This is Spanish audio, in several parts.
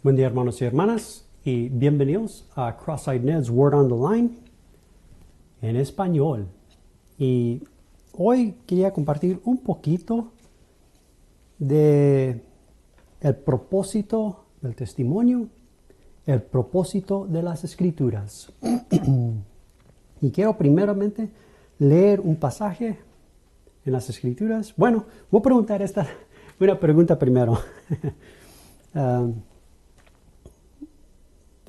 Buen día hermanos y hermanas y bienvenidos a Cross-Eyed Ned's Word on the Line en español. Y hoy quería compartir un poquito de el propósito del testimonio, el propósito de las escrituras. y quiero primeramente leer un pasaje en las escrituras. Bueno, voy a preguntar esta una pregunta primero. Ah,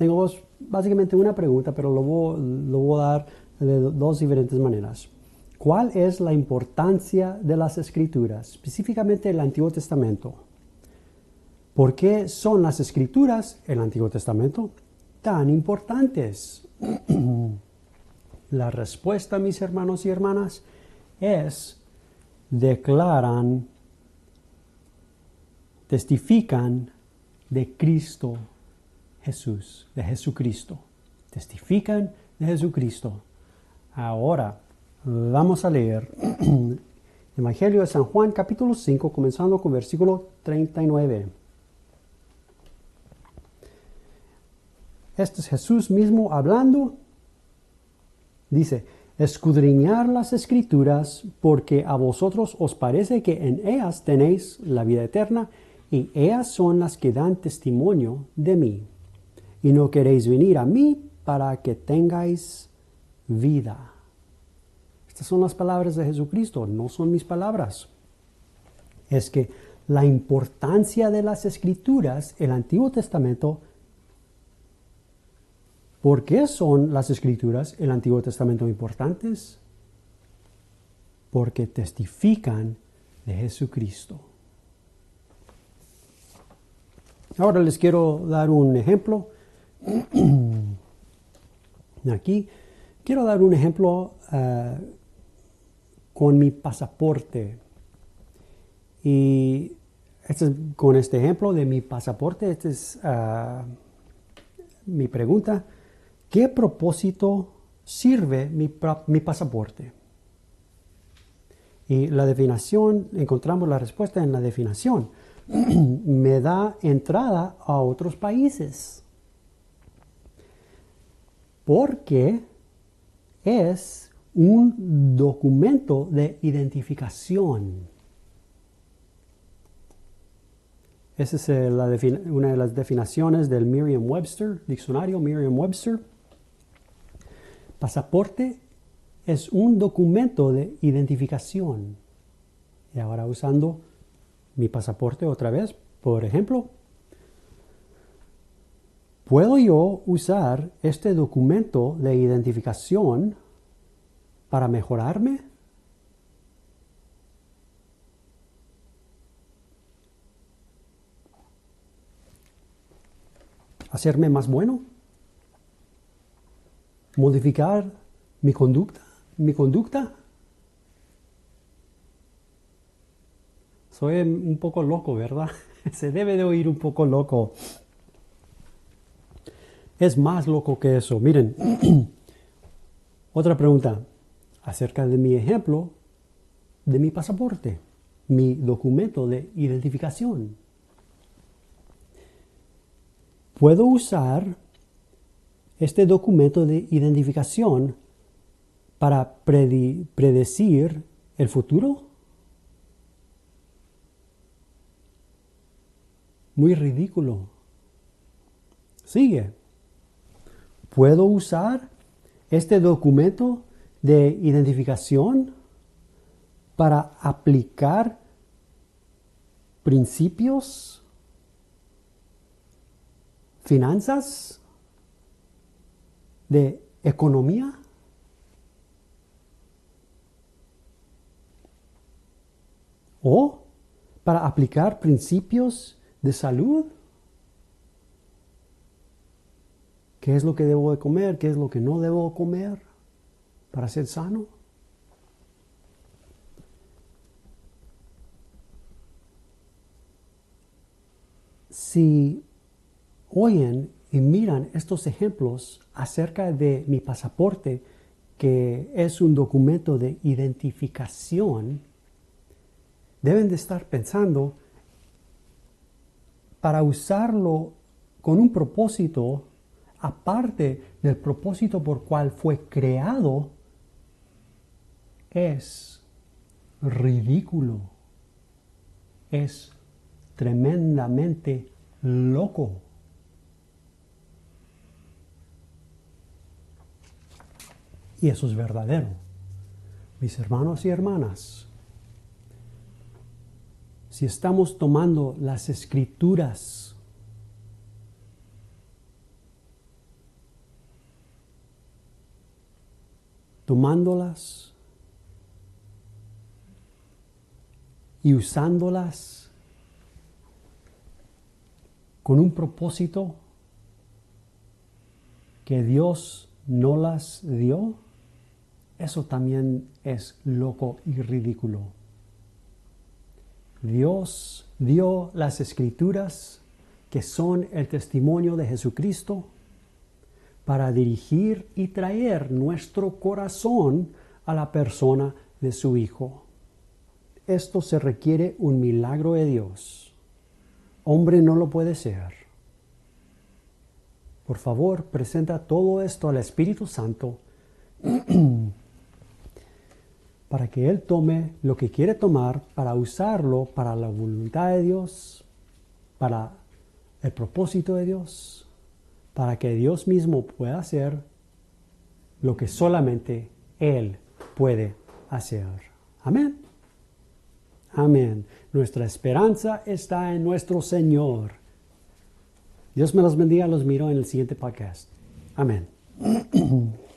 tengo básicamente una pregunta, pero lo voy, lo voy a dar de dos diferentes maneras. ¿Cuál es la importancia de las escrituras, específicamente el Antiguo Testamento? ¿Por qué son las escrituras, el Antiguo Testamento, tan importantes? la respuesta, mis hermanos y hermanas, es declaran, testifican de Cristo Jesús, de Jesucristo. Testifican de Jesucristo. Ahora vamos a leer Evangelio de San Juan capítulo 5 comenzando con versículo 39. Este es Jesús mismo hablando. Dice, escudriñar las escrituras porque a vosotros os parece que en ellas tenéis la vida eterna y ellas son las que dan testimonio de mí y no queréis venir a mí para que tengáis vida. Estas son las palabras de Jesucristo, no son mis palabras. Es que la importancia de las escrituras, el Antiguo Testamento, ¿por qué son las escrituras, el Antiguo Testamento importantes? Porque testifican de Jesucristo. Ahora les quiero dar un ejemplo Aquí quiero dar un ejemplo eh, con mi pasaporte. Y este con este ejemplo de mi pasaporte, esta es eh, mi pregunta. ¿Qué propósito sirve mi, mi pasaporte? Y la definición, encontramos la respuesta en la definición. Me da entrada a otros países porque es un documento de identificación. Esa es eh, una de las definiciones del Merriam-Webster, diccionario Merriam-Webster. Pasaporte es un documento de identificación. Y ahora usando mi pasaporte otra vez, por ejemplo, ¿Puedo yo usar este documento de identificación para mejorarme? ¿Hacerme más bueno? ¿Modificar mi conducta? ¿Mi conducta? Soy un poco loco, ¿verdad? Se debe de oír un poco loco es más loco que eso. Miren, otra pregunta acerca de mi ejemplo de mi pasaporte, mi documento de identificación. ¿Puedo usar este documento de identificación para predecir el futuro? Muy ridículo. Sigue. ¿Puedo usar este documento de identificación para aplicar principios, finanzas, de economía? ¿O para aplicar principios de salud? ¿Qué es lo que debo de comer? ¿Qué es lo que no debo comer para ser sano? Si oyen y miran estos ejemplos acerca de mi pasaporte, que es un documento de identificación, deben de estar pensando para usarlo con un propósito aparte del propósito por cual fue creado, es ridículo, es tremendamente loco. Y eso es verdadero. Mis hermanos y hermanas, si estamos tomando las escrituras tomándolas y usándolas con un propósito que Dios no las dio, eso también es loco y ridículo. Dios dio las escrituras que son el testimonio de Jesucristo para dirigir y traer nuestro corazón a la persona de su Hijo. Esto se requiere un milagro de Dios. Hombre no lo puede ser. Por favor, presenta todo esto al Espíritu Santo para que Él tome lo que quiere tomar para usarlo para la voluntad de Dios, para el propósito de Dios para que Dios mismo pueda hacer lo que solamente Él puede hacer. Amén. Amén. Nuestra esperanza está en nuestro Señor. Dios me los bendiga, los miro en el siguiente podcast. Amén.